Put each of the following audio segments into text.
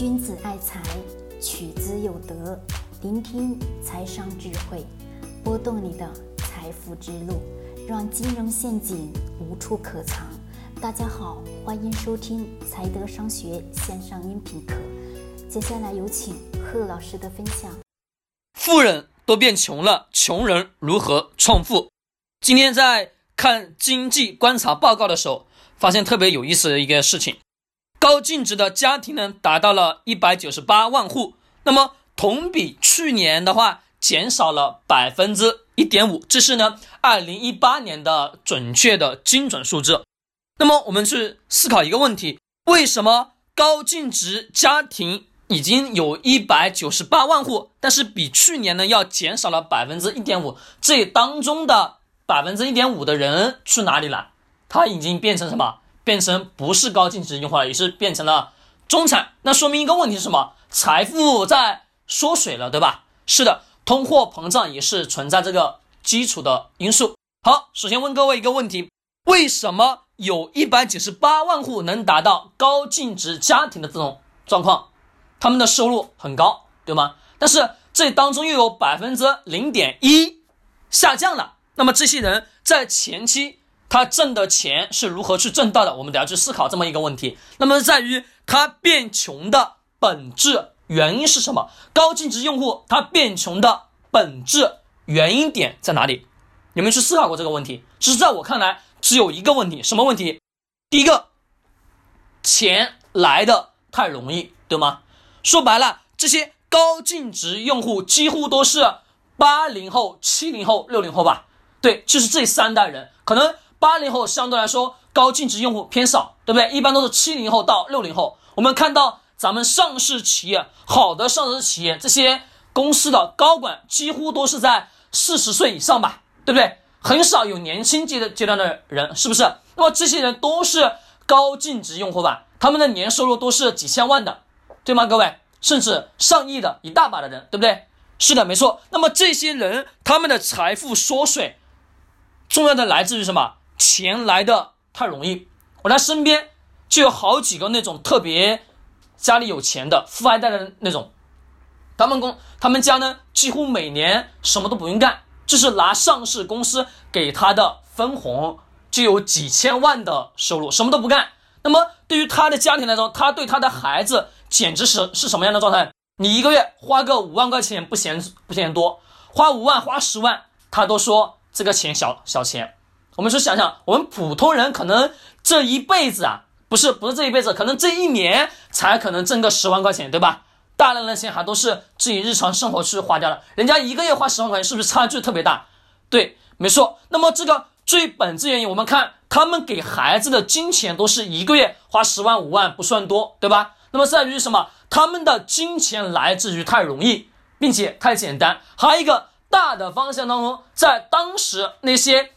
君子爱财，取之有德。聆听财商智慧，拨动你的财富之路，让金融陷阱无处可藏。大家好，欢迎收听财德商学线上音频课。接下来有请贺老师的分享。富人都变穷了，穷人如何创富？今天在看经济观察报告的时候，发现特别有意思的一个事情。高净值的家庭呢，达到了一百九十八万户，那么同比去年的话，减少了百分之一点五，这是呢二零一八年的准确的精准数字。那么我们去思考一个问题：为什么高净值家庭已经有一百九十八万户，但是比去年呢要减少了百分之一点五？这当中的百分之一点五的人去哪里了？他已经变成什么？变成不是高净值用户了，也是变成了中产。那说明一个问题是什么？财富在缩水了，对吧？是的，通货膨胀也是存在这个基础的因素。好，首先问各位一个问题：为什么有一百九十八万户能达到高净值家庭的这种状况？他们的收入很高，对吗？但是这当中又有百分之零点一下降了。那么这些人在前期。他挣的钱是如何去挣到的？我们得要去思考这么一个问题。那么在于他变穷的本质原因是什么？高净值用户他变穷的本质原因点在哪里？有没有去思考过这个问题？其实在我看来，只有一个问题，什么问题？第一个，钱来的太容易，对吗？说白了，这些高净值用户几乎都是八零后、七零后、六零后吧？对，就是这三代人，可能。八零后相对来说高净值用户偏少，对不对？一般都是七零后到六零后。我们看到咱们上市企业，好的上市企业，这些公司的高管几乎都是在四十岁以上吧，对不对？很少有年轻阶的阶段的人，是不是？那么这些人都是高净值用户吧？他们的年收入都是几千万的，对吗？各位，甚至上亿的一大把的人，对不对？是的，没错。那么这些人他们的财富缩水，重要的来自于什么？钱来的太容易，我在身边就有好几个那种特别家里有钱的富二代的那种，他们公他们家呢几乎每年什么都不用干，就是拿上市公司给他的分红就有几千万的收入，什么都不干。那么对于他的家庭来说，他对他的孩子简直是是什么样的状态？你一个月花个五万块钱不嫌不嫌多，花五万花十万，他都说这个钱小小钱。我们说想想，我们普通人可能这一辈子啊，不是不是这一辈子，可能这一年才可能挣个十万块钱，对吧？大量的钱还都是自己日常生活去花掉了，人家一个月花十万块钱，是不是差距特别大？对，没错。那么这个最本质原因，我们看他们给孩子的金钱都是一个月花十万五万不算多，对吧？那么在于什么？他们的金钱来自于太容易，并且太简单。还有一个大的方向当中，在当时那些。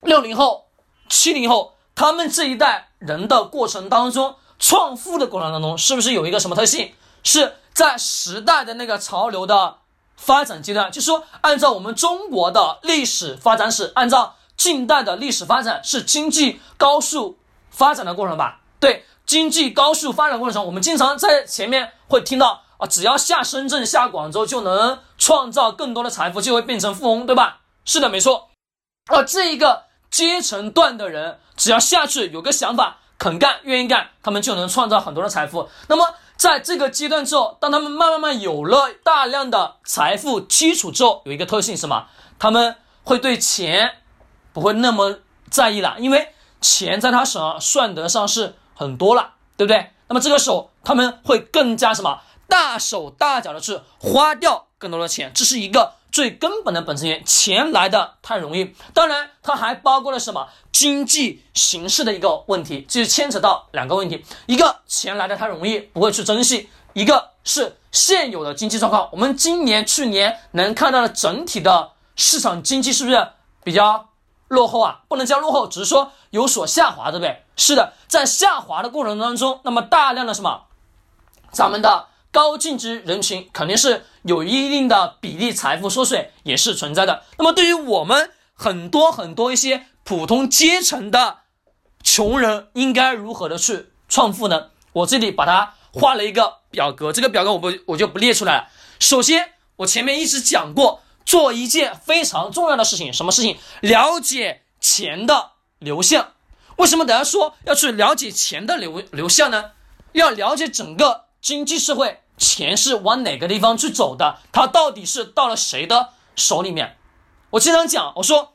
六零后、七零后，他们这一代人的过程当中，创富的过程当中，是不是有一个什么特性？是在时代的那个潮流的发展阶段，就是说，按照我们中国的历史发展史，按照近代的历史发展，是经济高速发展的过程吧？对，经济高速发展过程中，我们经常在前面会听到啊，只要下深圳、下广州，就能创造更多的财富，就会变成富翁，对吧？是的，没错。啊，这一个。阶层段的人，只要下去有个想法，肯干，愿意干，他们就能创造很多的财富。那么，在这个阶段之后，当他们慢慢慢有了大量的财富基础之后，有一个特性是什么？他们会对钱不会那么在意了，因为钱在他手上算得上是很多了，对不对？那么这个时候，他们会更加什么？大手大脚的去花掉更多的钱，这是一个。最根本的本质原因，钱来的太容易。当然，它还包括了什么经济形势的一个问题，就牵扯到两个问题：一个钱来的太容易，不会去珍惜；一个是现有的经济状况。我们今年、去年能看到的整体的市场经济是不是比较落后啊？不能叫落后，只是说有所下滑，对不对？是的，在下滑的过程当中，那么大量的什么，咱们的。高净值人群肯定是有一定的比例财富缩水也是存在的。那么对于我们很多很多一些普通阶层的穷人，应该如何的去创富呢？我这里把它画了一个表格，这个表格我不我就不列出来了。首先，我前面一直讲过，做一件非常重要的事情，什么事情？了解钱的流向。为什么大家说要去了解钱的流流向呢？要了解整个经济社会，钱是往哪个地方去走的？它到底是到了谁的手里面？我经常讲，我说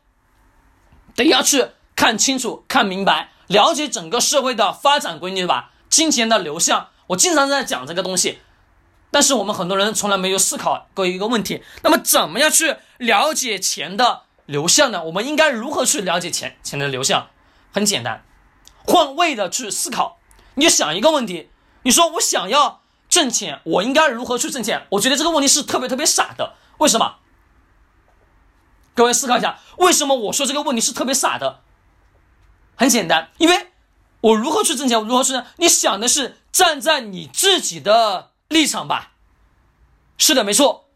得要去看清楚、看明白，了解整个社会的发展规律吧。金钱的流向，我经常在讲这个东西，但是我们很多人从来没有思考过一个问题：那么怎么样去了解钱的流向呢？我们应该如何去了解钱钱的流向？很简单，换位的去思考。你想一个问题，你说我想要挣钱，我应该如何去挣钱？我觉得这个问题是特别特别傻的。为什么？各位思考一下，为什么我说这个问题是特别傻的？很简单，因为。我如何去挣钱？我如何去呢？你想的是站在你自己的立场吧？是的，没错。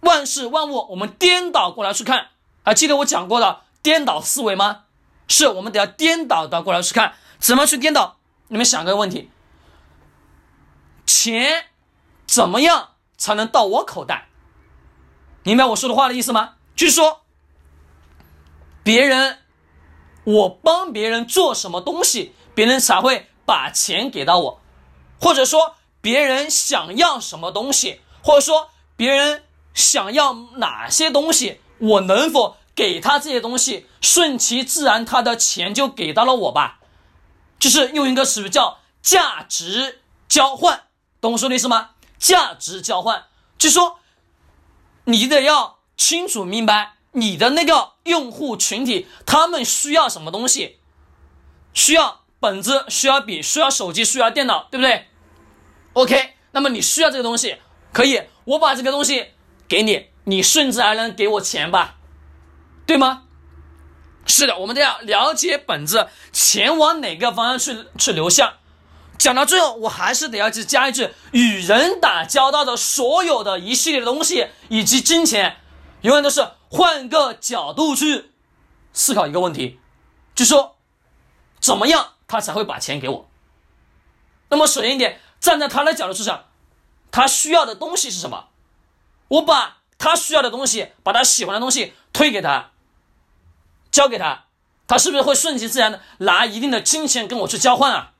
万事万物，我们颠倒过来去看，还记得我讲过的颠倒思维吗？是我们得要颠倒的过来去看，怎么去颠倒？你们想个问题：钱怎么样才能到我口袋？明白我说的话的意思吗？就是说，别人。我帮别人做什么东西，别人才会把钱给到我，或者说别人想要什么东西，或者说别人想要哪些东西，我能否给他这些东西，顺其自然，他的钱就给到了我吧。就是用一个词叫价值交换，懂我说的意思吗？价值交换，就说你得要清楚明白。你的那个用户群体，他们需要什么东西？需要本子，需要笔，需要手机，需要电脑，对不对？OK，那么你需要这个东西，可以，我把这个东西给你，你甚至还能给我钱吧？对吗？是的，我们都要了解本子，钱往哪个方向去去流向。讲到最后，我还是得要去加一句：与人打交道的所有的一系列的东西，以及金钱，永远都是。换个角度去思考一个问题，就说怎么样他才会把钱给我？那么首先一点，站在他的角度去想，他需要的东西是什么？我把他需要的东西，把他喜欢的东西推给他，交给他，他是不是会顺其自然的拿一定的金钱跟我去交换啊？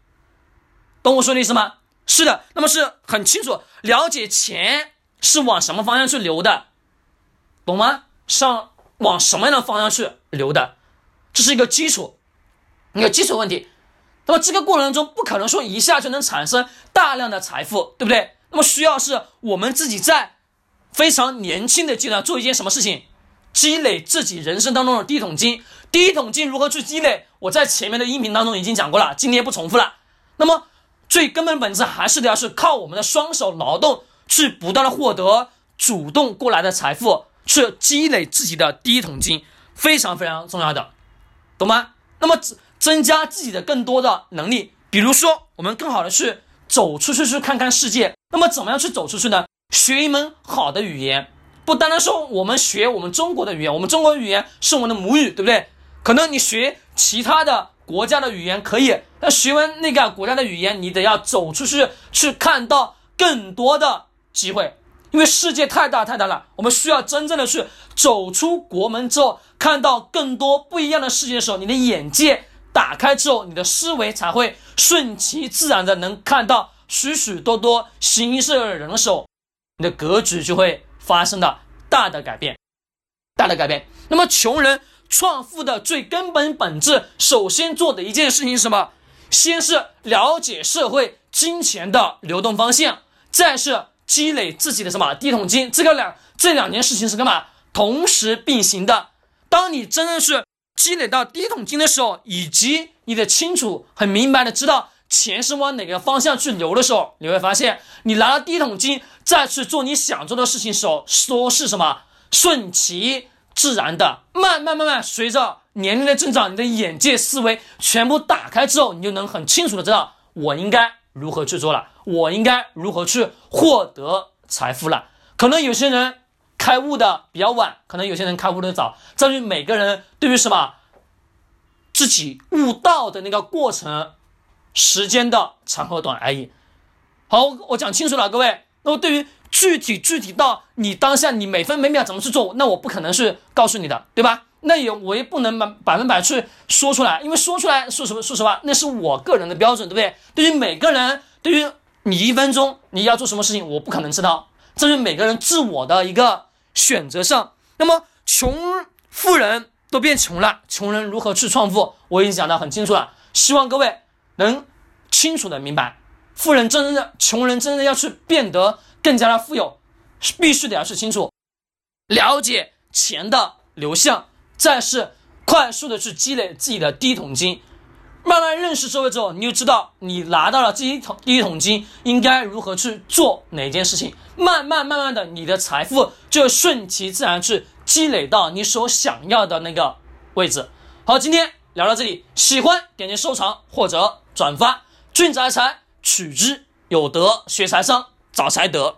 懂我说的意思吗？是的，那么是很清楚了解钱是往什么方向去流的，懂吗？上往什么样的方向去流的，这是一个基础，一个基础问题。那么这个过程中不可能说一下就能产生大量的财富，对不对？那么需要是我们自己在非常年轻的阶段做一件什么事情，积累自己人生当中的第一桶金。第一桶金如何去积累？我在前面的音频当中已经讲过了，今天不重复了。那么最根本本质还是得要是靠我们的双手劳动去不断的获得主动过来的财富。去积累自己的第一桶金，非常非常重要的，懂吗？那么增增加自己的更多的能力，比如说我们更好的去走出去去看看世界。那么怎么样去走出去呢？学一门好的语言，不单单说我们学我们中国的语言，我们中国语言是我们的母语，对不对？可能你学其他的国家的语言可以，那学完那个国家的语言，你得要走出去，去看到更多的机会。因为世界太大太大了，我们需要真正的去走出国门之后，看到更多不一样的世界的时候，你的眼界打开之后，你的思维才会顺其自然的能看到许许多多形色的人的时候，你的格局就会发生了大的改变，大的改变。那么，穷人创富的最根本本质，首先做的一件事情是什么？先是了解社会金钱的流动方向，再是。积累自己的什么第一桶金？这个两这两件事情是干嘛？同时并行的。当你真的是积累到第一桶金的时候，以及你的清楚、很明白的知道钱是往哪个方向去流的时候，你会发现，你拿了第一桶金，再去做你想做的事情时候，说是什么顺其自然的，慢慢慢慢，随着年龄的增长，你的眼界、思维全部打开之后，你就能很清楚的知道我应该如何去做了。我应该如何去获得财富了？可能有些人开悟的比较晚，可能有些人开悟的早。在于每个人对于什么自己悟道的那个过程时间的长和短而已。好，我讲清楚了，各位。那么对于具体具体到你当下你每分每秒怎么去做，那我不可能是告诉你的，对吧？那也我也不能百百分百去说出来，因为说出来说什么说实话，那是我个人的标准，对不对？对于每个人，对于你一分钟你要做什么事情，我不可能知道，这是每个人自我的一个选择上。那么穷富人都变穷了，穷人如何去创富？我已经讲得很清楚了，希望各位能清楚的明白，富人真的穷人真正要去变得更加的富有，必须得要去清楚了解钱的流向。再是快速的去积累自己的第一桶金，慢慢认识社会之后，你就知道你拿到了第一桶第一桶金应该如何去做哪件事情。慢慢慢慢的，你的财富就顺其自然去积累到你所想要的那个位置。好，今天聊到这里，喜欢点击收藏或者转发。俊宅财取之有德，学财商早才得，